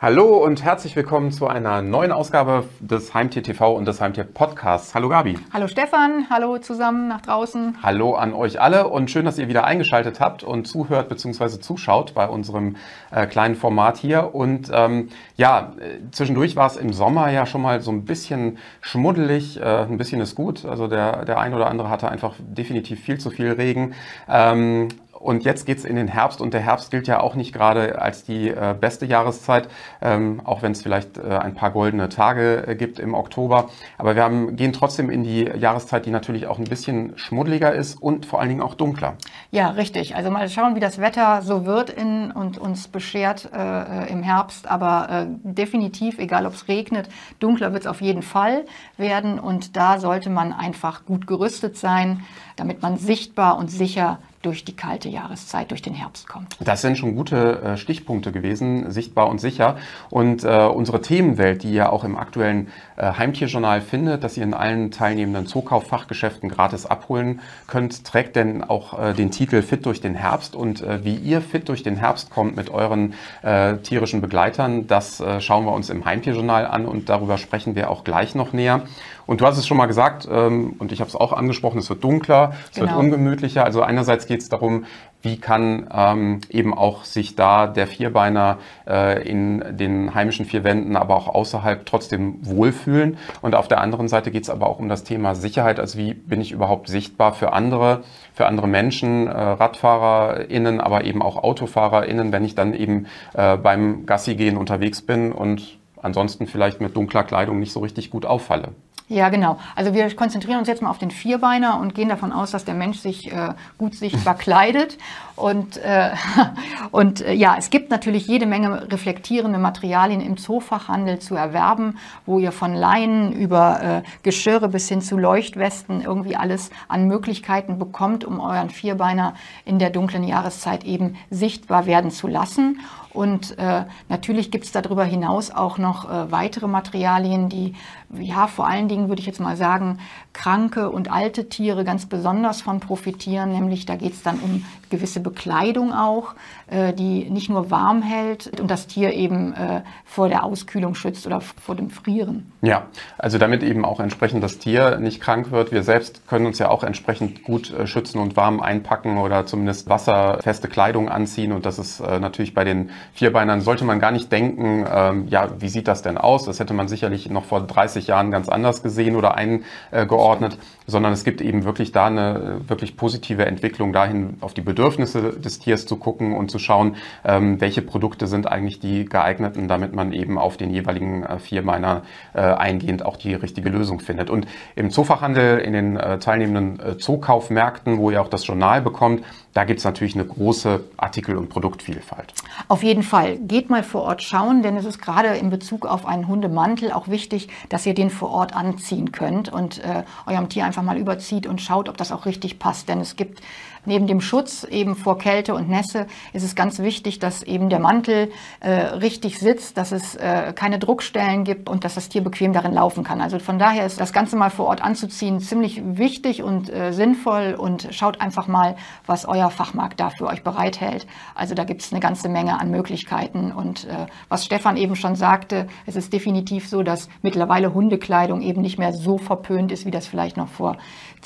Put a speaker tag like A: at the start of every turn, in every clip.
A: Hallo und herzlich willkommen zu einer neuen Ausgabe des Heimtier TV und des Heimtier Podcasts. Hallo Gabi.
B: Hallo Stefan, hallo zusammen nach draußen.
A: Hallo an euch alle und schön, dass ihr wieder eingeschaltet habt und zuhört bzw. zuschaut bei unserem äh, kleinen Format hier. Und ähm, ja, äh, zwischendurch war es im Sommer ja schon mal so ein bisschen schmuddelig. Äh, ein bisschen ist gut. Also der, der ein oder andere hatte einfach definitiv viel zu viel Regen. Ähm, und jetzt geht's in den Herbst und der Herbst gilt ja auch nicht gerade als die äh, beste Jahreszeit, ähm, auch wenn es vielleicht äh, ein paar goldene Tage äh, gibt im Oktober. Aber wir haben, gehen trotzdem in die Jahreszeit, die natürlich auch ein bisschen schmuddeliger ist und vor allen Dingen auch dunkler.
B: Ja, richtig. Also mal schauen, wie das Wetter so wird in, und uns beschert äh, im Herbst. Aber äh, definitiv, egal ob es regnet, dunkler wird es auf jeden Fall werden. Und da sollte man einfach gut gerüstet sein, damit man sichtbar und sicher durch die kalte Jahreszeit, durch den Herbst kommt.
A: Das sind schon gute äh, Stichpunkte gewesen, sichtbar und sicher. Und äh, unsere Themenwelt, die ihr auch im aktuellen äh, Heimtierjournal findet, dass ihr in allen teilnehmenden Zookauffachgeschäften gratis abholen könnt, trägt denn auch äh, den Titel Fit durch den Herbst. Und äh, wie ihr fit durch den Herbst kommt mit euren äh, tierischen Begleitern, das schauen wir uns im Heimtierjournal an und darüber sprechen wir auch gleich noch näher. Und du hast es schon mal gesagt, ähm, und ich habe es auch angesprochen, es wird dunkler, es genau. wird ungemütlicher. Also einerseits geht es darum, wie kann ähm, eben auch sich da der Vierbeiner äh, in den heimischen vier Wänden, aber auch außerhalb trotzdem wohlfühlen. Und auf der anderen Seite geht es aber auch um das Thema Sicherheit. Also wie bin ich überhaupt sichtbar für andere, für andere Menschen, äh, RadfahrerInnen, aber eben auch AutofahrerInnen, wenn ich dann eben äh, beim Gassi gehen unterwegs bin und ansonsten vielleicht mit dunkler Kleidung nicht so richtig gut auffalle.
B: Ja, genau. Also wir konzentrieren uns jetzt mal auf den Vierbeiner und gehen davon aus, dass der Mensch sich äh, gut sichtbar kleidet. Und, äh, und äh, ja, es gibt natürlich jede Menge reflektierende Materialien im Zoofachhandel zu erwerben, wo ihr von Leinen über äh, Geschirre bis hin zu Leuchtwesten irgendwie alles an Möglichkeiten bekommt, um euren Vierbeiner in der dunklen Jahreszeit eben sichtbar werden zu lassen. Und äh, natürlich gibt es darüber hinaus auch noch äh, weitere Materialien, die ja vor allen Dingen, würde ich jetzt mal sagen, kranke und alte Tiere ganz besonders von profitieren. Nämlich da geht es dann um gewisse Bekleidung auch, äh, die nicht nur warm hält und das Tier eben äh, vor der Auskühlung schützt oder vor dem Frieren.
A: Ja, also damit eben auch entsprechend das Tier nicht krank wird. Wir selbst können uns ja auch entsprechend gut äh, schützen und warm einpacken oder zumindest wasserfeste Kleidung anziehen. Und das ist äh, natürlich bei den Vierbeinern, sollte man gar nicht denken, ähm, ja, wie sieht das denn aus? Das hätte man sicherlich noch vor 30 Jahren ganz anders gesehen oder eingeordnet, sondern es gibt eben wirklich da eine äh, wirklich positive Entwicklung dahin, auf die Bedürfnisse des Tiers zu gucken und zu schauen, ähm, welche Produkte sind eigentlich die geeigneten, damit man eben auf den jeweiligen äh, Vierbeiner äh, eingehend auch die richtige Lösung findet. Und im Zoofachhandel, in den teilnehmenden Zookaufmärkten, wo ihr auch das Journal bekommt, da gibt es natürlich eine große Artikel- und Produktvielfalt.
B: Auf jeden Fall. Geht mal vor Ort schauen, denn es ist gerade in Bezug auf einen Hundemantel auch wichtig, dass ihr den vor Ort anziehen könnt und äh, eurem Tier einfach mal überzieht und schaut, ob das auch richtig passt. Denn es gibt neben dem Schutz eben vor Kälte und Nässe ist es ganz wichtig, dass eben der Mantel äh, richtig sitzt, dass es äh, keine Druckstellen gibt und dass das Tier bequem darin laufen kann. Also von daher ist das Ganze mal vor Ort anzuziehen ziemlich wichtig und äh, sinnvoll und schaut einfach mal, was euer Fachmarkt da für euch bereithält. Also da gibt es eine ganze Menge an Möglichkeiten und äh, was Stefan eben schon sagte, es ist definitiv so, dass mittlerweile Hundekleidung eben nicht mehr so verpönt ist, wie das vielleicht noch vor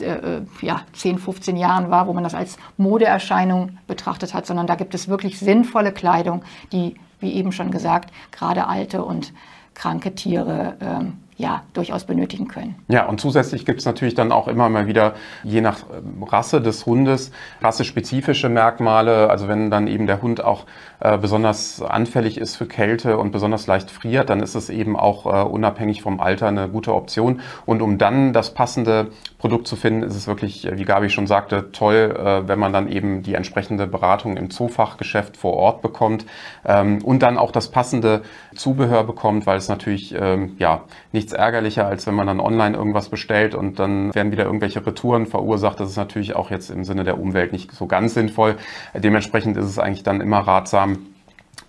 B: äh, ja, 10, 15 Jahren war, wo man das als Modeerscheinung betrachtet hat, sondern da gibt es wirklich sinnvolle Kleidung, die, wie eben schon gesagt, gerade alte und kranke Tiere ähm, ja, durchaus benötigen können.
A: Ja, und zusätzlich gibt es natürlich dann auch immer mal wieder, je nach ähm, Rasse des Hundes, rassespezifische Merkmale. Also wenn dann eben der Hund auch äh, besonders anfällig ist für Kälte und besonders leicht friert, dann ist es eben auch äh, unabhängig vom Alter eine gute Option. Und um dann das passende Produkt zu finden, ist es wirklich, äh, wie Gabi schon sagte, toll, äh, wenn man dann eben die entsprechende Beratung im Zoofachgeschäft vor Ort bekommt ähm, und dann auch das passende Zubehör bekommt, weil es natürlich ähm, ja nichts ärgerlicher, als wenn man dann online irgendwas bestellt und dann werden wieder irgendwelche Retouren verursacht. Das ist natürlich auch jetzt im Sinne der Umwelt nicht so ganz sinnvoll. Dementsprechend ist es eigentlich dann immer ratsam,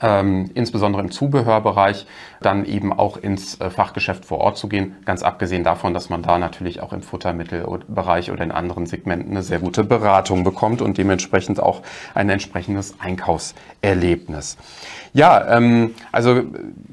A: ähm, insbesondere im Zubehörbereich, dann eben auch ins äh, Fachgeschäft vor Ort zu gehen. Ganz abgesehen davon, dass man da natürlich auch im Futtermittelbereich oder in anderen Segmenten eine sehr gute Beratung bekommt und dementsprechend auch ein entsprechendes Einkaufserlebnis. Ja, ähm, also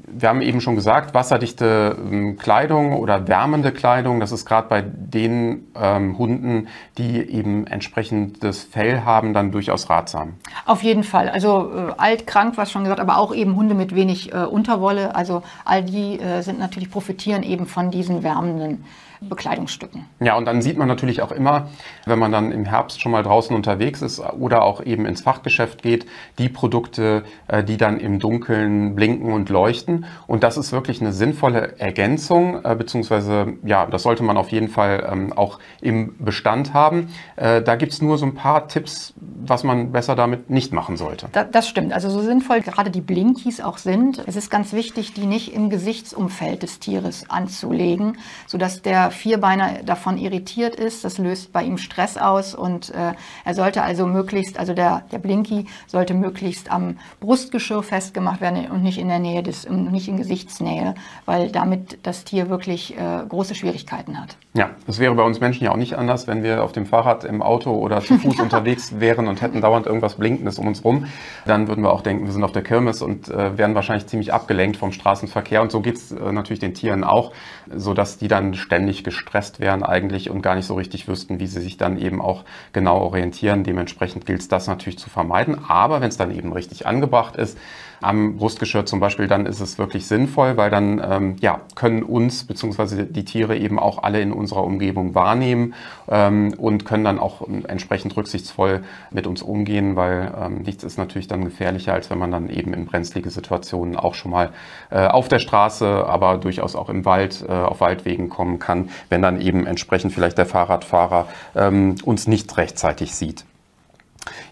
A: wir haben eben schon gesagt, wasserdichte ähm, Kleidung oder wärmende Kleidung, das ist gerade bei den ähm, Hunden, die eben entsprechendes Fell haben, dann durchaus ratsam.
B: Auf jeden Fall. Also äh, alt, krank, was schon gesagt, aber auch eben Hunde mit wenig äh, Unterwolle. Also all die äh, sind natürlich profitieren eben von diesen wärmenden Bekleidungsstücken.
A: Ja, und dann sieht man natürlich auch immer, wenn man dann im Herbst schon mal draußen unterwegs ist oder auch eben ins Fachgeschäft geht, die Produkte, äh, die dann im Dunkeln blinken und leuchten. Und das ist wirklich eine sinnvolle Ergänzung, äh, beziehungsweise ja, das sollte man auf jeden Fall ähm, auch im Bestand haben. Äh, da gibt es nur so ein paar Tipps, was man besser damit nicht machen sollte.
B: das stimmt. Also so sinnvoll gerade die Blinkies auch sind, es ist ganz wichtig, die nicht im Gesichtsumfeld des Tieres anzulegen, sodass der Vierbeiner davon irritiert ist. Das löst bei ihm Stress aus und äh, er sollte also möglichst, also der, der Blinky sollte möglichst am Brustgeschirr festgemacht werden und nicht in der Nähe des, nicht in Gesichtsnähe, weil damit das Tier wirklich äh, große Schwierigkeiten hat.
A: Ja, das wäre bei uns Menschen ja auch nicht anders, wenn wir auf dem Fahrrad, im Auto oder zu Fuß unterwegs wären und hätten dauernd irgendwas Blinkendes um uns rum. Dann würden wir auch denken, wir sind auf der Kirmes und äh, wären wahrscheinlich ziemlich abgelenkt vom Straßenverkehr. Und so geht es äh, natürlich den Tieren auch, sodass die dann ständig gestresst wären eigentlich und gar nicht so richtig wüssten, wie sie sich dann eben auch genau orientieren. Dementsprechend gilt es das natürlich zu vermeiden. Aber wenn es dann eben richtig angebracht ist, am Brustgeschirr zum Beispiel, dann ist es wirklich sinnvoll, weil dann ähm, ja, können uns bzw. die Tiere eben auch alle in unserer Umgebung wahrnehmen ähm, und können dann auch entsprechend rücksichtsvoll mit uns umgehen, weil ähm, nichts ist natürlich dann gefährlicher, als wenn man dann eben in brenzlige Situationen auch schon mal äh, auf der Straße, aber durchaus auch im Wald, äh, auf Waldwegen kommen kann, wenn dann eben entsprechend vielleicht der Fahrradfahrer ähm, uns nicht rechtzeitig sieht.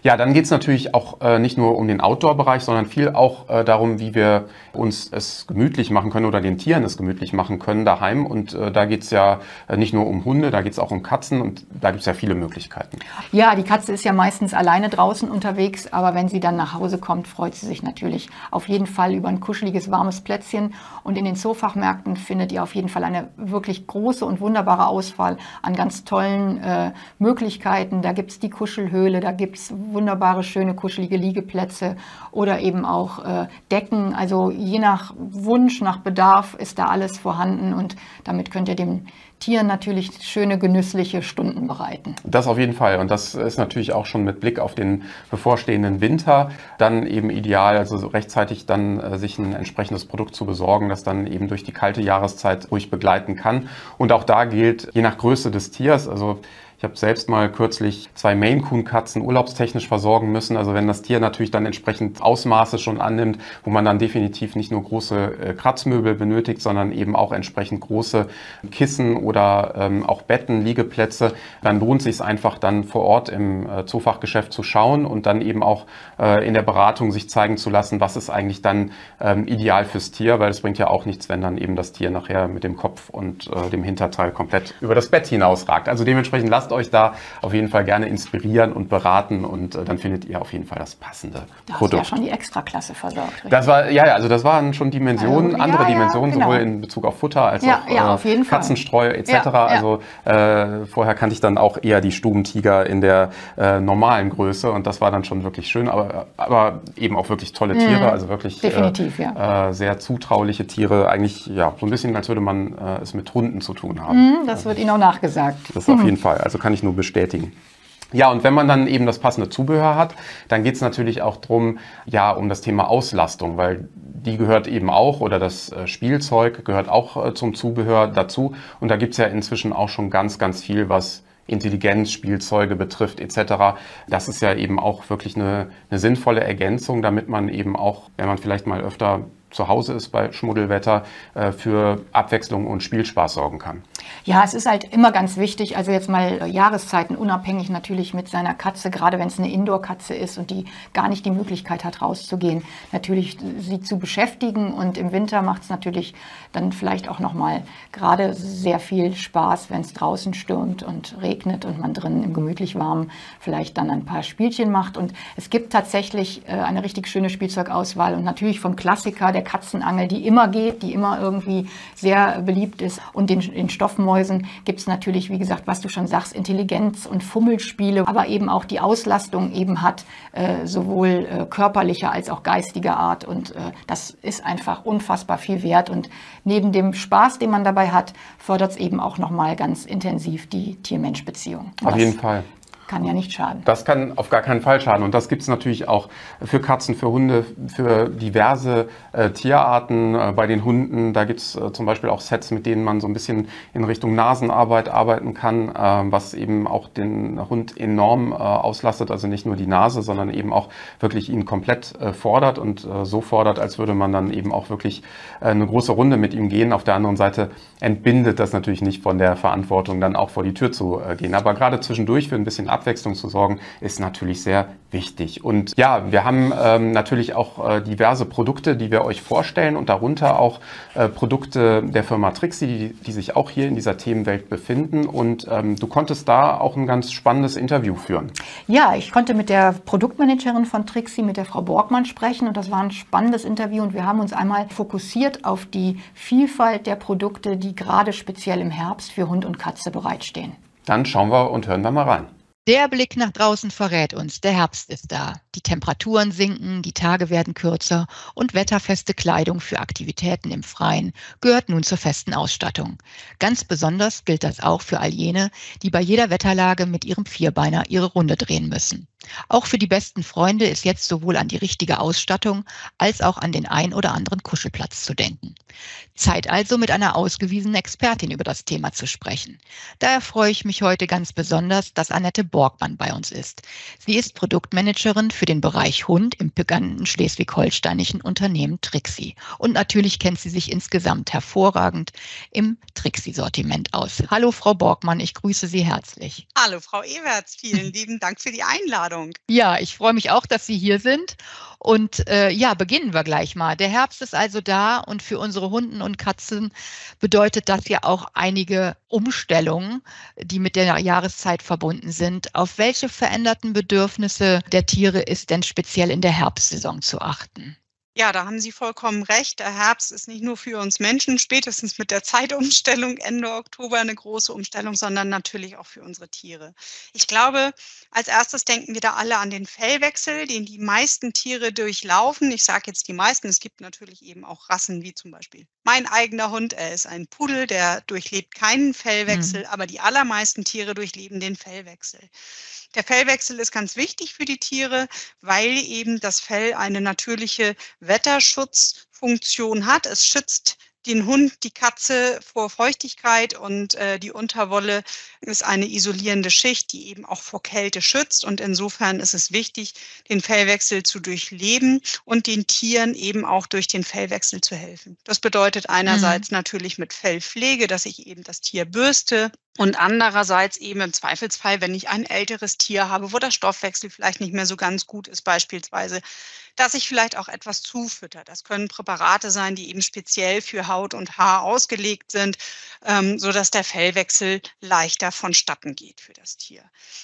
A: Ja, dann geht es natürlich auch äh, nicht nur um den Outdoor-Bereich, sondern viel auch äh, darum, wie wir uns es gemütlich machen können oder den Tieren es gemütlich machen können daheim. Und äh, da geht es ja äh, nicht nur um Hunde, da geht es auch um Katzen und da gibt es ja viele Möglichkeiten.
B: Ja, die Katze ist ja meistens alleine draußen unterwegs, aber wenn sie dann nach Hause kommt, freut sie sich natürlich auf jeden Fall über ein kuscheliges, warmes Plätzchen. Und in den Zoofachmärkten findet ihr auf jeden Fall eine wirklich große und wunderbare Auswahl an ganz tollen äh, Möglichkeiten. Da gibt es die Kuschelhöhle, da gibt es wunderbare, schöne, kuschelige Liegeplätze oder eben auch äh, Decken. Also je nach Wunsch, nach Bedarf ist da alles vorhanden und damit könnt ihr dem Tieren natürlich schöne, genüssliche Stunden bereiten.
A: Das auf jeden Fall. Und das ist natürlich auch schon mit Blick auf den bevorstehenden Winter dann eben ideal, also rechtzeitig dann äh, sich ein entsprechendes Produkt zu besorgen, das dann eben durch die kalte Jahreszeit ruhig begleiten kann. Und auch da gilt, je nach Größe des Tiers, also ich habe selbst mal kürzlich zwei Maine Coon Katzen urlaubstechnisch versorgen müssen. Also wenn das Tier natürlich dann entsprechend Ausmaße schon annimmt, wo man dann definitiv nicht nur große äh, Kratzmöbel benötigt, sondern eben auch entsprechend große Kissen oder ähm, auch Betten, Liegeplätze, dann lohnt sich einfach dann vor Ort im äh, Zoofachgeschäft zu schauen und dann eben auch äh, in der Beratung sich zeigen zu lassen, was ist eigentlich dann ähm, ideal fürs Tier, weil es bringt ja auch nichts, wenn dann eben das Tier nachher mit dem Kopf und äh, dem Hinterteil komplett über das Bett hinausragt. Also dementsprechend lasst lasst euch da auf jeden Fall gerne inspirieren und beraten und äh, dann findet ihr auf jeden Fall das passende
B: da Produkt. Hast ja schon die Extraklasse versorgt.
A: Richtig? Das war ja, ja, also das waren schon Dimensionen, also, andere ja, Dimensionen, genau. sowohl in Bezug auf Futter als
B: ja,
A: auch äh, Katzenstreu etc. Also äh, vorher kannte ich dann auch eher die Stubentiger in der äh, normalen Größe und das war dann schon wirklich schön, aber, aber eben auch wirklich tolle Tiere, mhm. also wirklich
B: Definitiv, ja.
A: Äh, sehr zutrauliche Tiere, eigentlich ja so ein bisschen, als würde man äh, es mit Hunden zu tun haben.
B: Mhm, das wird Ihnen auch nachgesagt.
A: Das auf jeden Fall. Also kann ich nur bestätigen. Ja, und wenn man dann eben das passende Zubehör hat, dann geht es natürlich auch drum, ja, um das Thema Auslastung, weil die gehört eben auch oder das äh, Spielzeug gehört auch äh, zum Zubehör dazu. Und da gibt es ja inzwischen auch schon ganz, ganz viel, was Intelligenzspielzeuge betrifft etc. Das ist ja eben auch wirklich eine, eine sinnvolle Ergänzung, damit man eben auch, wenn man vielleicht mal öfter zu Hause ist bei Schmuddelwetter, äh, für Abwechslung und Spielspaß sorgen kann.
B: Ja, es ist halt immer ganz wichtig, also jetzt mal Jahreszeiten unabhängig natürlich mit seiner Katze, gerade wenn es eine Indoor-Katze ist und die gar nicht die Möglichkeit hat, rauszugehen, natürlich sie zu beschäftigen. Und im Winter macht es natürlich dann vielleicht auch nochmal gerade sehr viel Spaß, wenn es draußen stürmt und regnet und man drinnen im gemütlich warmen vielleicht dann ein paar Spielchen macht. Und es gibt tatsächlich äh, eine richtig schöne Spielzeugauswahl und natürlich vom Klassiker der Katzenangel, die immer geht, die immer irgendwie sehr beliebt ist. Und den, den Stoffmäusen gibt es natürlich, wie gesagt, was du schon sagst, Intelligenz und Fummelspiele, aber eben auch die Auslastung eben hat, äh, sowohl äh, körperlicher als auch geistiger Art. Und äh, das ist einfach unfassbar viel wert. Und neben dem Spaß, den man dabei hat, fördert es eben auch nochmal ganz intensiv die Tier-Mensch-Beziehung.
A: Auf jeden Fall
B: kann ja nicht schaden.
A: Das kann auf gar keinen Fall schaden. Und das gibt es natürlich auch für Katzen, für Hunde, für diverse äh, Tierarten. Äh, bei den Hunden, da gibt es äh, zum Beispiel auch Sets, mit denen man so ein bisschen in Richtung Nasenarbeit arbeiten kann, ähm, was eben auch den Hund enorm äh, auslastet. Also nicht nur die Nase, sondern eben auch wirklich ihn komplett äh, fordert und äh, so fordert, als würde man dann eben auch wirklich eine große Runde mit ihm gehen. Auf der anderen Seite entbindet das natürlich nicht von der Verantwortung, dann auch vor die Tür zu gehen. Aber gerade zwischendurch für ein bisschen Ab Abwechslung zu sorgen, ist natürlich sehr wichtig. Und ja, wir haben ähm, natürlich auch äh, diverse Produkte, die wir euch vorstellen und darunter auch äh, Produkte der Firma Trixie, die, die, sich auch hier in dieser Themenwelt befinden. Und ähm, du konntest da auch ein ganz spannendes Interview führen.
B: Ja, ich konnte mit der Produktmanagerin von Trixie, mit der Frau Borgmann sprechen und das war ein spannendes Interview und wir haben uns einmal fokussiert auf die Vielfalt der Produkte, die gerade speziell im Herbst für Hund und Katze bereitstehen.
A: Dann schauen wir und hören wir mal rein.
C: Der Blick nach draußen verrät uns, der Herbst ist da. Die Temperaturen sinken, die Tage werden kürzer und wetterfeste Kleidung für Aktivitäten im Freien gehört nun zur festen Ausstattung. Ganz besonders gilt das auch für all jene, die bei jeder Wetterlage mit ihrem Vierbeiner ihre Runde drehen müssen. Auch für die besten Freunde ist jetzt sowohl an die richtige Ausstattung als auch an den ein oder anderen Kuschelplatz zu denken. Zeit also, mit einer ausgewiesenen Expertin über das Thema zu sprechen. Daher freue ich mich heute ganz besonders, dass Annette Borgmann bei uns ist. Sie ist Produktmanagerin für den Bereich Hund im pikanten schleswig-holsteinischen Unternehmen Trixie. Und natürlich kennt sie sich insgesamt hervorragend im Trixie-Sortiment aus. Hallo, Frau Borgmann, ich grüße Sie herzlich.
D: Hallo, Frau Ewerts, vielen lieben Dank für die Einladung.
C: Ja, ich freue mich auch, dass Sie hier sind. Und äh, ja, beginnen wir gleich mal. Der Herbst ist also da und für unsere Hunden und Katzen bedeutet das ja auch einige Umstellungen, die mit der Jahreszeit verbunden sind. Auf welche veränderten Bedürfnisse der Tiere ist denn speziell in der Herbstsaison zu achten?
D: Ja, da haben Sie vollkommen recht. Der Herbst ist nicht nur für uns Menschen, spätestens mit der Zeitumstellung Ende Oktober eine große Umstellung, sondern natürlich auch für unsere Tiere. Ich glaube, als erstes denken wir da alle an den Fellwechsel, den die meisten Tiere durchlaufen. Ich sage jetzt die meisten, es gibt natürlich eben auch Rassen wie zum Beispiel mein eigener Hund, er ist ein Pudel, der durchlebt keinen Fellwechsel, mhm. aber die allermeisten Tiere durchleben den Fellwechsel. Der Fellwechsel ist ganz wichtig für die Tiere, weil eben das Fell eine natürliche Wetterschutzfunktion hat. Es schützt den Hund, die Katze vor Feuchtigkeit und äh, die Unterwolle ist eine isolierende Schicht, die eben auch vor Kälte schützt. Und insofern ist es wichtig, den Fellwechsel zu durchleben und den Tieren eben auch durch den Fellwechsel zu helfen. Das bedeutet einerseits mhm. natürlich mit Fellpflege, dass ich eben das Tier bürste, und andererseits eben im Zweifelsfall, wenn ich ein älteres Tier habe, wo der Stoffwechsel vielleicht nicht mehr so ganz gut ist, beispielsweise, dass ich vielleicht auch etwas zufütter. Das können Präparate sein, die eben speziell für Haut und Haar ausgelegt sind, ähm, so dass der Fellwechsel leichter vonstatten geht für das Tier.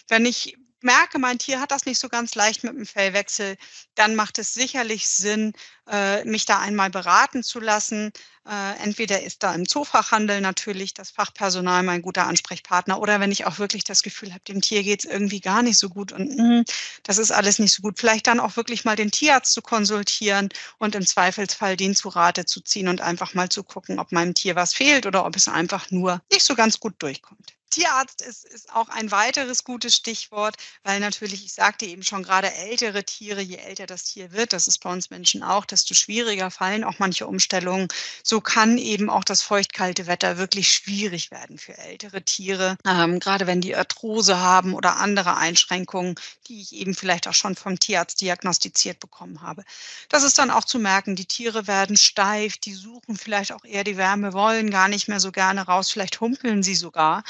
D: Wenn ich merke, mein Tier hat das nicht so ganz leicht mit dem Fellwechsel, dann macht es sicherlich Sinn, äh, mich da einmal beraten zu lassen. Äh, entweder ist da im Zoofachhandel natürlich das Fachpersonal mein guter Ansprechpartner oder wenn ich auch wirklich das Gefühl habe, dem Tier geht es irgendwie gar nicht so gut und mh, das ist alles nicht so gut, vielleicht dann auch wirklich mal den Tierarzt zu konsultieren und im Zweifelsfall den zu Rate zu ziehen und einfach mal zu gucken, ob meinem Tier was fehlt oder ob es einfach nur nicht so ganz gut durchkommt. Tierarzt ist, ist auch ein weiteres gutes Stichwort, weil natürlich, ich sagte eben schon, gerade ältere Tiere, je älter das Tier wird, das ist bei uns Menschen auch, desto schwieriger fallen auch manche Umstellungen. So kann eben auch das feuchtkalte Wetter wirklich schwierig werden für ältere Tiere, ähm, gerade wenn die Arthrose haben oder andere Einschränkungen, die ich eben vielleicht auch schon vom Tierarzt diagnostiziert bekommen habe. Das ist dann auch zu merken, die Tiere werden steif, die suchen vielleicht auch eher die Wärme, wollen gar nicht mehr so gerne raus, vielleicht humpeln sie sogar.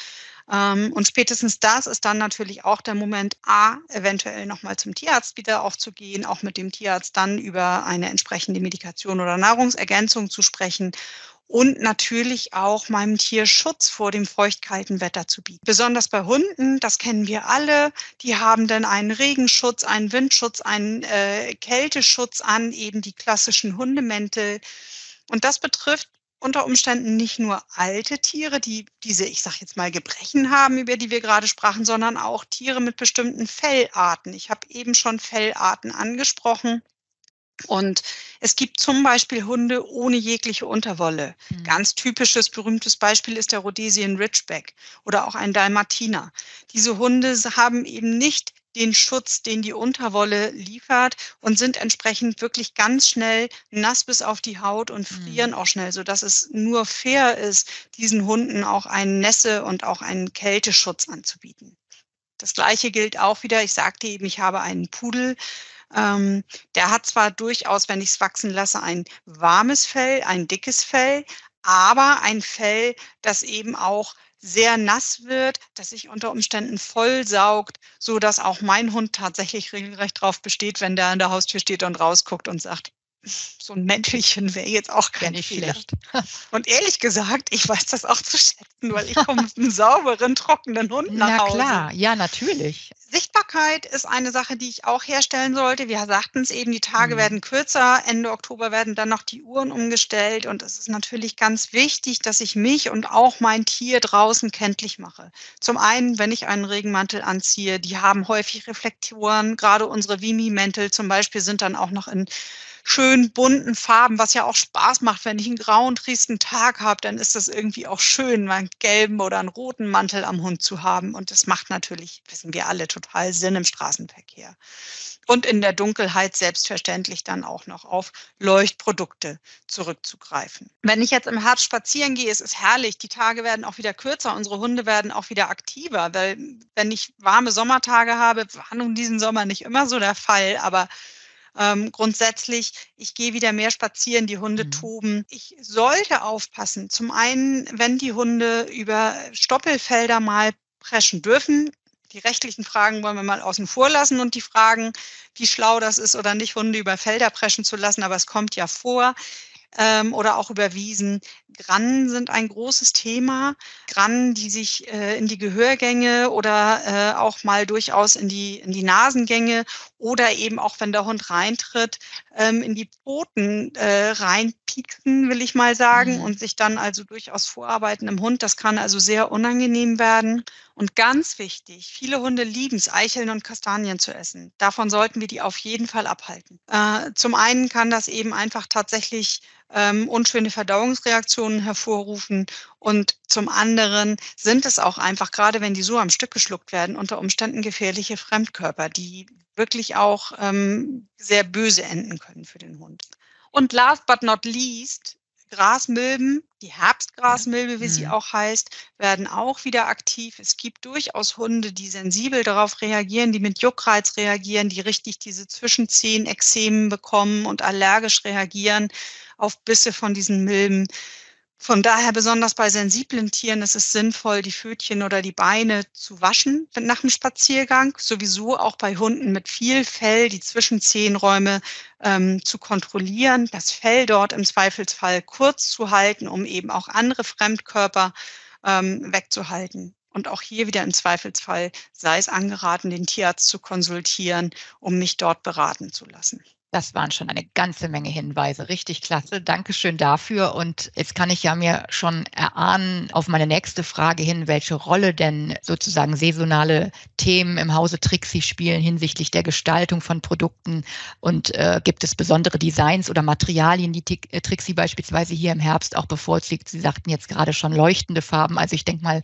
D: Ähm, und spätestens das ist dann natürlich auch der Moment, A, eventuell nochmal zum Tierarzt wieder aufzugehen, auch mit dem Tierarzt dann über eine entsprechende Medikation oder Nahrungsergänzung zu sprechen und natürlich auch meinem Tier Schutz vor dem feuchtkalten Wetter zu bieten. Besonders bei Hunden, das kennen wir alle, die haben dann einen Regenschutz, einen Windschutz, einen äh, Kälteschutz an, eben die klassischen Hundemäntel. Und das betrifft unter Umständen nicht nur alte Tiere, die diese, ich sage jetzt mal, Gebrechen haben, über die wir gerade sprachen, sondern auch Tiere mit bestimmten Fellarten. Ich habe eben schon Fellarten angesprochen. Und es gibt zum Beispiel Hunde ohne jegliche Unterwolle. Mhm. Ganz typisches, berühmtes Beispiel ist der Rhodesian Ridgeback oder auch ein Dalmatiner. Diese Hunde haben eben nicht den Schutz, den die Unterwolle liefert und sind entsprechend wirklich ganz schnell nass bis auf die Haut und mhm. frieren mhm. auch schnell, so dass es nur fair ist, diesen Hunden auch einen Nässe und auch einen Kälteschutz anzubieten. Das gleiche gilt auch wieder. Ich sagte eben, ich habe einen Pudel. Ähm, der hat zwar durchaus, wenn ich es wachsen lasse, ein warmes Fell, ein dickes Fell, aber ein Fell, das eben auch sehr nass wird, dass sich unter Umständen vollsaugt, so dass auch mein Hund tatsächlich regelrecht drauf besteht, wenn der an der Haustür steht und rausguckt und sagt, so ein Mäntelchen wäre jetzt auch gar nicht schlecht. Und ehrlich gesagt, ich weiß das auch zu schätzen, weil ich komme mit einem sauberen, trockenen Hund nach Hause.
C: Na klar, ja, natürlich.
D: Sichtbarkeit ist eine Sache, die ich auch herstellen sollte. Wir sagten es eben, die Tage mhm. werden kürzer. Ende Oktober werden dann noch die Uhren umgestellt. Und es ist natürlich ganz wichtig, dass ich mich und auch mein Tier draußen kenntlich mache. Zum einen, wenn ich einen Regenmantel anziehe, die haben häufig Reflektoren. Gerade unsere Vimi-Mäntel zum Beispiel sind dann auch noch in schön bunten Farben, was ja auch Spaß macht. Wenn ich einen grauen, tristen Tag habe, dann ist das irgendwie auch schön, mal einen gelben oder einen roten Mantel am Hund zu haben. Und das macht natürlich, wissen wir alle, total Sinn im Straßenverkehr. Und in der Dunkelheit selbstverständlich dann auch noch auf Leuchtprodukte zurückzugreifen. Wenn ich jetzt im Herbst spazieren gehe, es ist herrlich. Die Tage werden auch wieder kürzer. Unsere Hunde werden auch wieder aktiver, weil wenn ich warme Sommertage habe, war nun diesen Sommer nicht immer so der Fall, aber ähm, grundsätzlich, ich gehe wieder mehr spazieren, die Hunde mhm. toben. Ich sollte aufpassen. Zum einen, wenn die Hunde über Stoppelfelder mal preschen dürfen. Die rechtlichen Fragen wollen wir mal außen vor lassen und die Fragen, wie schlau das ist oder nicht, Hunde über Felder preschen zu lassen, aber es kommt ja vor ähm, oder auch über Wiesen. Grannen sind ein großes Thema. Grannen, die sich äh, in die Gehörgänge oder äh, auch mal durchaus in die, in die Nasengänge oder eben auch, wenn der Hund reintritt, ähm, in die Pfoten äh, reinpieksen, will ich mal sagen, mhm. und sich dann also durchaus vorarbeiten im Hund. Das kann also sehr unangenehm werden. Und ganz wichtig, viele Hunde lieben es, Eicheln und Kastanien zu essen. Davon sollten wir die auf jeden Fall abhalten. Äh, zum einen kann das eben einfach tatsächlich ähm, unschöne Verdauungsreaktionen hervorrufen. Und zum anderen sind es auch einfach, gerade wenn die so am Stück geschluckt werden, unter Umständen gefährliche Fremdkörper, die wirklich auch ähm, sehr böse enden können für den Hund. Und last but not least, Grasmilben, die Herbstgrasmilbe, wie sie mhm. auch heißt, werden auch wieder aktiv. Es gibt durchaus Hunde, die sensibel darauf reagieren, die mit Juckreiz reagieren, die richtig diese Zwischenzehenekzemen bekommen und allergisch reagieren auf Bisse von diesen Milben. Von daher besonders bei sensiblen Tieren ist es sinnvoll, die Pfötchen oder die Beine zu waschen nach dem Spaziergang. Sowieso auch bei Hunden mit viel Fell die Zwischenzehenräume ähm, zu kontrollieren, das Fell dort im Zweifelsfall kurz zu halten, um eben auch andere Fremdkörper ähm, wegzuhalten. Und auch hier wieder im Zweifelsfall sei es angeraten, den Tierarzt zu konsultieren, um mich dort beraten zu lassen.
C: Das waren schon eine ganze Menge Hinweise. Richtig klasse. Dankeschön dafür. Und jetzt kann ich ja mir schon erahnen auf meine nächste Frage hin, welche Rolle denn sozusagen saisonale Themen im Hause Trixie spielen hinsichtlich der Gestaltung von Produkten. Und äh, gibt es besondere Designs oder Materialien, die äh, Trixie beispielsweise hier im Herbst auch bevorzugt? Sie sagten jetzt gerade schon leuchtende Farben. Also ich denke mal,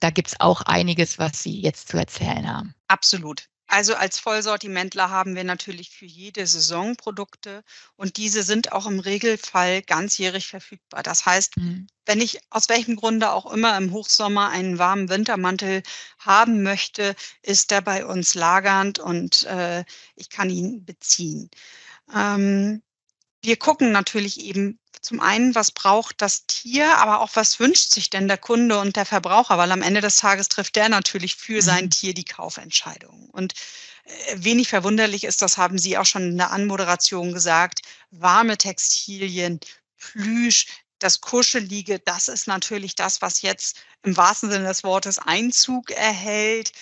C: da gibt es auch einiges, was Sie jetzt zu erzählen haben.
D: Absolut. Also als Vollsortimentler haben wir natürlich für jede Saison Produkte und diese sind auch im Regelfall ganzjährig verfügbar. Das heißt, mhm. wenn ich aus welchem Grunde auch immer im Hochsommer einen warmen Wintermantel haben möchte, ist der bei uns lagernd und äh, ich kann ihn beziehen. Ähm, wir gucken natürlich eben zum einen, was braucht das Tier, aber auch was wünscht sich denn der Kunde und der Verbraucher, weil am Ende des Tages trifft der natürlich für sein mhm. Tier die Kaufentscheidung. Und äh, wenig verwunderlich ist, das haben Sie auch schon in der Anmoderation gesagt, warme Textilien, Plüsch, das Kuschelige, das ist natürlich das, was jetzt im wahrsten Sinne des Wortes Einzug erhält.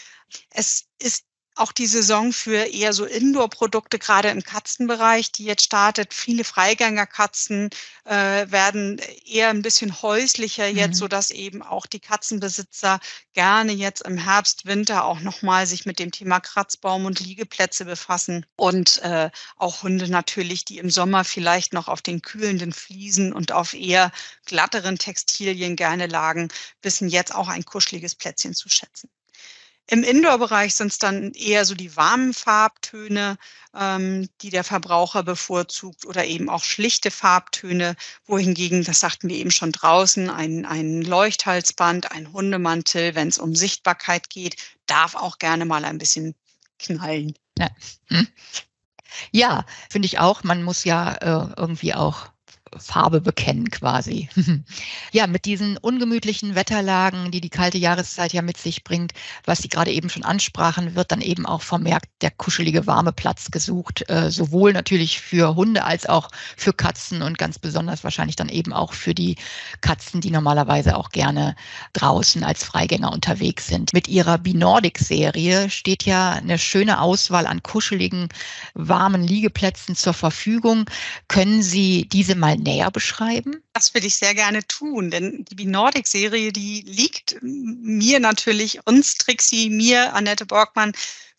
D: Es ist auch die Saison für eher so Indoor-Produkte, gerade im Katzenbereich, die jetzt startet. Viele Freigängerkatzen äh, werden eher ein bisschen häuslicher mhm. jetzt, so dass eben auch die Katzenbesitzer gerne jetzt im Herbst, Winter auch nochmal sich mit dem Thema Kratzbaum und Liegeplätze befassen. Und äh, auch Hunde natürlich, die im Sommer vielleicht noch auf den kühlenden Fliesen und auf eher glatteren Textilien gerne lagen, wissen jetzt auch ein kuscheliges Plätzchen zu schätzen. Im Indoor-Bereich sind es dann eher so die warmen Farbtöne, ähm, die der Verbraucher bevorzugt oder eben auch schlichte Farbtöne, wohingegen, das sagten wir eben schon draußen, ein, ein Leuchthalsband, ein Hundemantel, wenn es um Sichtbarkeit geht, darf auch gerne mal ein bisschen knallen.
C: Ja, hm. ja finde ich auch. Man muss ja äh, irgendwie auch Farbe bekennen quasi. ja, mit diesen ungemütlichen Wetterlagen, die die kalte Jahreszeit ja mit sich bringt, was Sie gerade eben schon ansprachen, wird dann eben auch vermerkt der kuschelige warme Platz gesucht, äh, sowohl natürlich für Hunde als auch für Katzen und ganz besonders wahrscheinlich dann eben auch für die Katzen, die normalerweise auch gerne draußen als Freigänger unterwegs sind. Mit ihrer Binordic-Serie steht ja eine schöne Auswahl an kuscheligen, warmen Liegeplätzen zur Verfügung. Können Sie diese mal näher beschreiben?
D: Das will ich sehr gerne tun, denn die Nordic-Serie, die liegt mir natürlich, uns Trixie, mir, Annette Borgmann,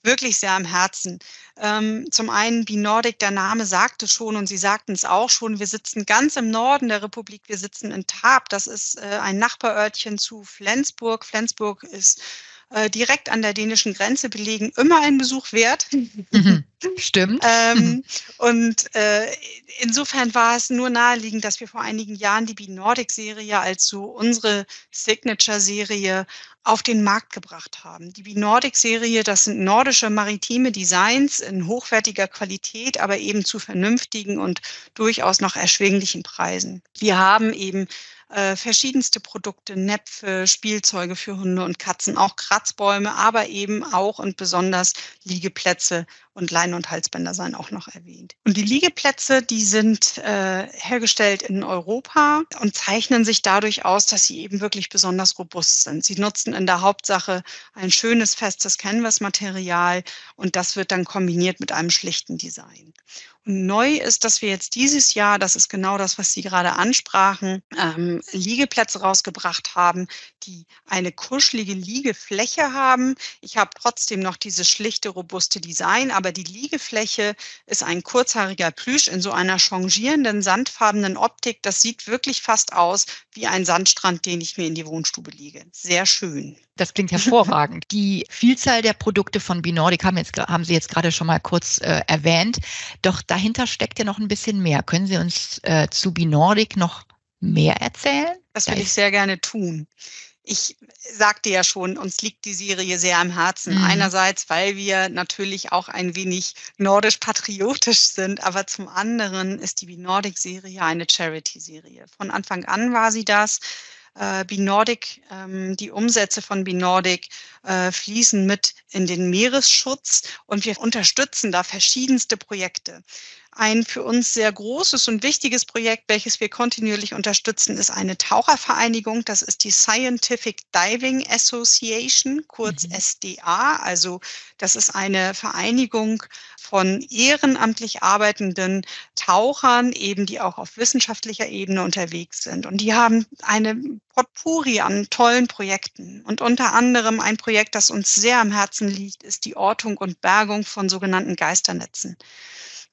D: wirklich sehr am Herzen. Ähm, zum einen Binordic, der Name sagte schon und Sie sagten es auch schon, wir sitzen ganz im Norden der Republik, wir sitzen in Tab, das ist äh, ein Nachbarörtchen zu Flensburg. Flensburg ist äh, direkt an der dänischen Grenze belegen, immer ein Besuch wert.
C: Mhm. Stimmt.
D: ähm, mhm. Und äh, insofern war es nur naheliegend, dass wir vor einigen Jahren die B-Nordic-Serie als so unsere Signature-Serie auf den Markt gebracht haben. Die B-Nordic-Serie, das sind nordische maritime Designs in hochwertiger Qualität, aber eben zu vernünftigen und durchaus noch erschwinglichen Preisen. Wir haben eben äh, verschiedenste Produkte, Näpfe, Spielzeuge für Hunde und Katzen, auch Kratzbäume, aber eben auch und besonders Liegeplätze und Leinen- und Halsbänder seien auch noch erwähnt. Und die Liegeplätze, die sind äh, hergestellt in Europa und zeichnen sich dadurch aus, dass sie eben wirklich besonders robust sind. Sie nutzen in der Hauptsache ein schönes, festes Canvas-Material und das wird dann kombiniert mit einem schlichten Design. Neu ist, dass wir jetzt dieses Jahr, das ist genau das, was Sie gerade ansprachen, ähm, Liegeplätze rausgebracht haben, die eine kuschelige Liegefläche haben. Ich habe trotzdem noch dieses schlichte, robuste Design, aber die Liegefläche ist ein kurzhaariger Plüsch in so einer changierenden, sandfarbenen Optik. Das sieht wirklich fast aus wie ein Sandstrand, den ich mir in die Wohnstube liege. Sehr schön.
C: Das klingt hervorragend. Die Vielzahl der Produkte von Binordic haben, jetzt, haben Sie jetzt gerade schon mal kurz äh, erwähnt. Doch dahinter steckt ja noch ein bisschen mehr. Können Sie uns äh, zu Binordic noch mehr erzählen?
D: Das würde ich sehr gerne tun. Ich sagte ja schon, uns liegt die Serie sehr am Herzen. Mhm. Einerseits, weil wir natürlich auch ein wenig nordisch-patriotisch sind, aber zum anderen ist die Binordic-Serie eine Charity-Serie. Von Anfang an war sie das äh, Binordic, ähm, die Umsätze von Binordic äh, fließen mit in den Meeresschutz und wir unterstützen da verschiedenste Projekte. Ein für uns sehr großes und wichtiges Projekt, welches wir kontinuierlich unterstützen, ist eine Tauchervereinigung. Das ist die Scientific Diving Association, kurz mhm. SDA. Also das ist eine Vereinigung von ehrenamtlich arbeitenden Tauchern, eben die auch auf wissenschaftlicher Ebene unterwegs sind. Und die haben eine Potpourri an tollen Projekten. Und unter anderem ein Projekt, das uns sehr am Herzen liegt, ist die Ortung und Bergung von sogenannten Geisternetzen.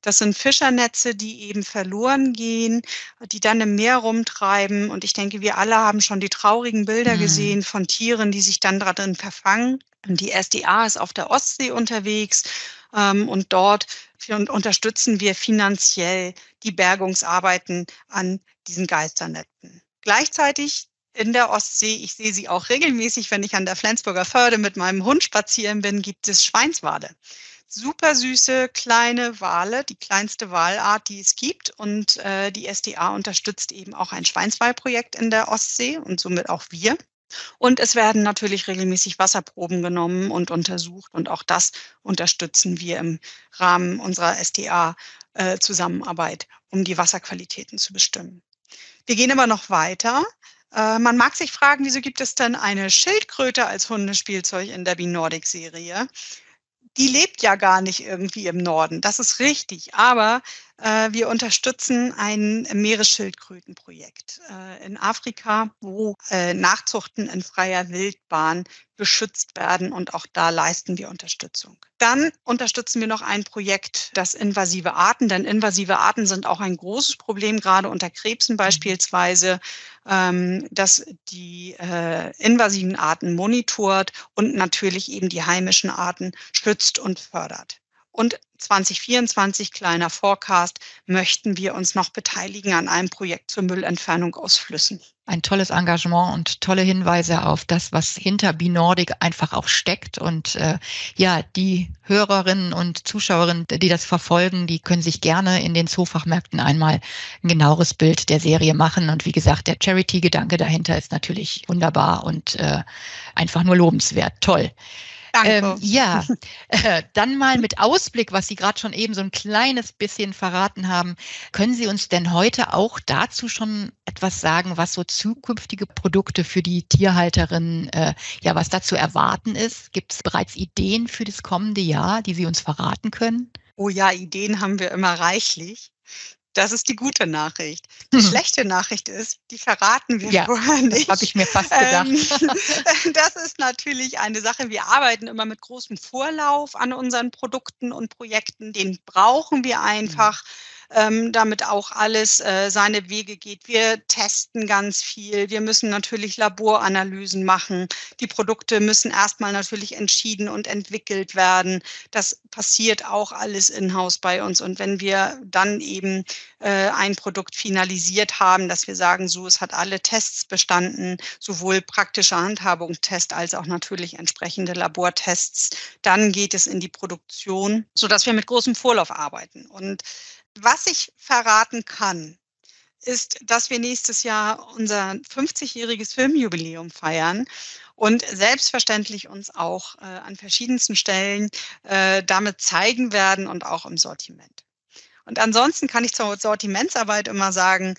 D: Das sind Fischernetze, die eben verloren gehen, die dann im Meer rumtreiben. Und ich denke, wir alle haben schon die traurigen Bilder mhm. gesehen von Tieren, die sich dann darin verfangen. Die SDA ist auf der Ostsee unterwegs ähm, und dort unterstützen wir finanziell die Bergungsarbeiten an diesen Geisternetzen. Gleichzeitig in der Ostsee, ich sehe sie auch regelmäßig, wenn ich an der Flensburger Förde mit meinem Hund spazieren bin, gibt es Schweinswale super süße kleine Wale, die kleinste Walart, die es gibt. Und äh, die SDA unterstützt eben auch ein Schweinswalprojekt in der Ostsee und somit auch wir. Und es werden natürlich regelmäßig Wasserproben genommen und untersucht. Und auch das unterstützen wir im Rahmen unserer SDA-Zusammenarbeit, äh, um die Wasserqualitäten zu bestimmen. Wir gehen aber noch weiter. Äh, man mag sich fragen, wieso gibt es denn eine Schildkröte als Hundespielzeug in der B-Nordic-Serie? Die lebt ja gar nicht irgendwie im Norden. Das ist richtig. Aber wir unterstützen ein Meeresschildkrötenprojekt äh, in Afrika, wo äh, Nachzuchten in freier Wildbahn beschützt werden und auch da leisten wir Unterstützung. Dann unterstützen wir noch ein Projekt, das invasive Arten, denn invasive Arten sind auch ein großes Problem, gerade unter Krebsen beispielsweise, ähm, dass die äh, invasiven Arten monitort und natürlich eben die heimischen Arten schützt und fördert. Und 2024, kleiner Forecast, möchten wir uns noch beteiligen an einem Projekt zur Müllentfernung aus Flüssen.
C: Ein tolles Engagement und tolle Hinweise auf das, was hinter Binordic einfach auch steckt. Und äh, ja, die Hörerinnen und Zuschauerinnen, die das verfolgen, die können sich gerne in den Zoofachmärkten einmal ein genaueres Bild der Serie machen. Und wie gesagt, der Charity-Gedanke dahinter ist natürlich wunderbar und äh, einfach nur lobenswert. Toll.
D: Danke. Ähm,
C: ja, äh, dann mal mit Ausblick, was Sie gerade schon eben so ein kleines bisschen verraten haben. Können Sie uns denn heute auch dazu schon etwas sagen, was so zukünftige Produkte für die Tierhalterinnen, äh, ja, was dazu erwarten ist? Gibt es bereits Ideen für das kommende Jahr, die Sie uns verraten können?
D: Oh ja, Ideen haben wir immer reichlich. Das ist die gute Nachricht. Die hm. schlechte Nachricht ist, die verraten wir
C: ja, vorher nicht. Das habe ich mir fast gedacht.
D: Ähm, das ist natürlich eine Sache. Wir arbeiten immer mit großem Vorlauf an unseren Produkten und Projekten. Den brauchen wir einfach. Mhm ähm, damit auch alles äh, seine Wege geht. Wir testen ganz viel. Wir müssen natürlich Laboranalysen machen. Die Produkte müssen erstmal natürlich entschieden und entwickelt werden. Das passiert auch alles in-house bei uns. Und wenn wir dann eben äh, ein Produkt finalisiert haben, dass wir sagen, so, es hat alle Tests bestanden, sowohl praktische Handhabungstest als auch natürlich entsprechende Labortests, dann geht es in die Produktion, sodass wir mit großem Vorlauf arbeiten. Und was ich verraten kann, ist, dass wir nächstes Jahr unser 50-jähriges Filmjubiläum feiern und selbstverständlich uns auch äh, an verschiedensten Stellen äh, damit zeigen werden und auch im Sortiment. Und ansonsten kann ich zur Sortimentsarbeit immer sagen,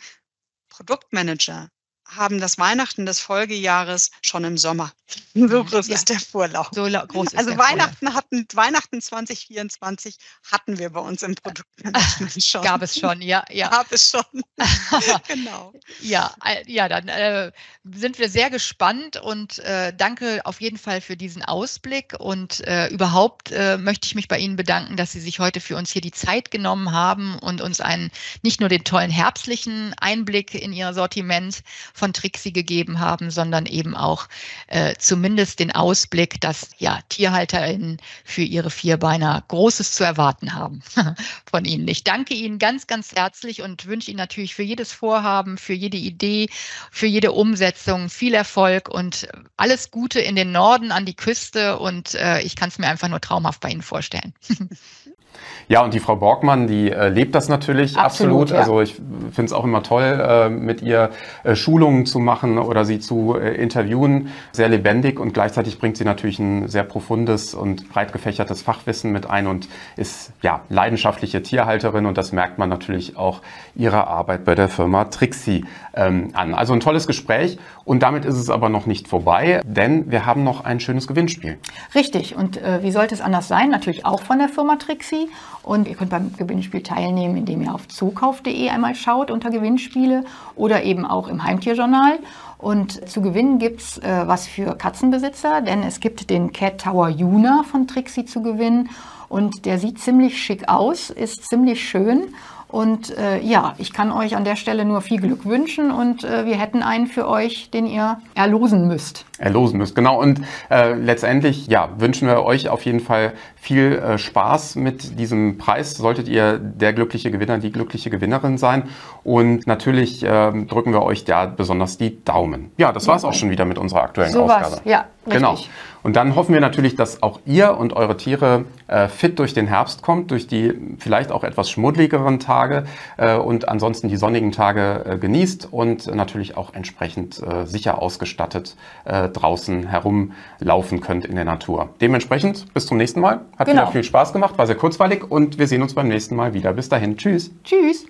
D: Produktmanager haben das Weihnachten des Folgejahres schon im Sommer. So groß ja. ist der Vorlauf. So groß ist also Weihnachten hatten Weihnachten 2024 hatten wir bei uns im Produktmanagement schon.
C: Gab es schon, ja, ja.
D: Gab es schon. genau.
C: Ja, ja, dann äh, sind wir sehr gespannt und äh, danke auf jeden Fall für diesen Ausblick und äh, überhaupt äh, möchte ich mich bei Ihnen bedanken, dass Sie sich heute für uns hier die Zeit genommen haben und uns einen nicht nur den tollen herbstlichen Einblick in Ihr Sortiment von Trixie gegeben haben, sondern eben auch äh, zumindest den Ausblick, dass ja TierhalterInnen für ihre Vierbeiner Großes zu erwarten haben von Ihnen. Ich danke Ihnen ganz, ganz herzlich und wünsche Ihnen natürlich für jedes Vorhaben, für jede Idee, für jede Umsetzung viel Erfolg und alles Gute in den Norden an die Küste und äh, ich kann es mir einfach nur traumhaft bei Ihnen vorstellen.
A: Ja, und die Frau Borgmann, die äh, lebt das natürlich absolut. absolut. Ja. Also ich finde es auch immer toll, äh, mit ihr äh, Schulungen zu machen oder sie zu äh, interviewen. Sehr lebendig und gleichzeitig bringt sie natürlich ein sehr profundes und breit gefächertes Fachwissen mit ein und ist ja leidenschaftliche Tierhalterin und das merkt man natürlich auch ihrer Arbeit bei der Firma Trixie ähm, an. Also ein tolles Gespräch und damit ist es aber noch nicht vorbei, denn wir haben noch ein schönes Gewinnspiel.
B: Richtig und äh, wie sollte es anders sein? Natürlich auch von der Firma Trixie und ihr könnt beim Gewinnspiel teilnehmen, indem ihr auf zookauf.de einmal schaut unter Gewinnspiele oder eben auch im Heimtierjournal. Und zu gewinnen gibt es äh, was für Katzenbesitzer, denn es gibt den Cat Tower Juna von Trixie zu gewinnen. Und der sieht ziemlich schick aus, ist ziemlich schön und äh, ja, ich kann euch an der Stelle nur viel Glück wünschen und äh, wir hätten einen für euch, den ihr erlosen müsst.
A: Erlosen müsst, genau. Und äh, letztendlich, ja, wünschen wir euch auf jeden Fall viel äh, Spaß mit diesem Preis. Solltet ihr der glückliche Gewinner, die glückliche Gewinnerin sein. Und natürlich äh, drücken wir euch da besonders die Daumen. Ja, das war es auch schon wieder mit unserer aktuellen so Ausgabe.
B: Was. Ja.
A: Richtig. Genau. Und dann hoffen wir natürlich, dass auch ihr und eure Tiere äh, fit durch den Herbst kommt, durch die vielleicht auch etwas schmuddligeren Tage äh, und ansonsten die sonnigen Tage äh, genießt und natürlich auch entsprechend äh, sicher ausgestattet äh, draußen herumlaufen könnt in der Natur. Dementsprechend bis zum nächsten Mal. Hat genau. wieder viel Spaß gemacht, war sehr kurzweilig und wir sehen uns beim nächsten Mal wieder. Bis dahin. Tschüss.
B: Tschüss.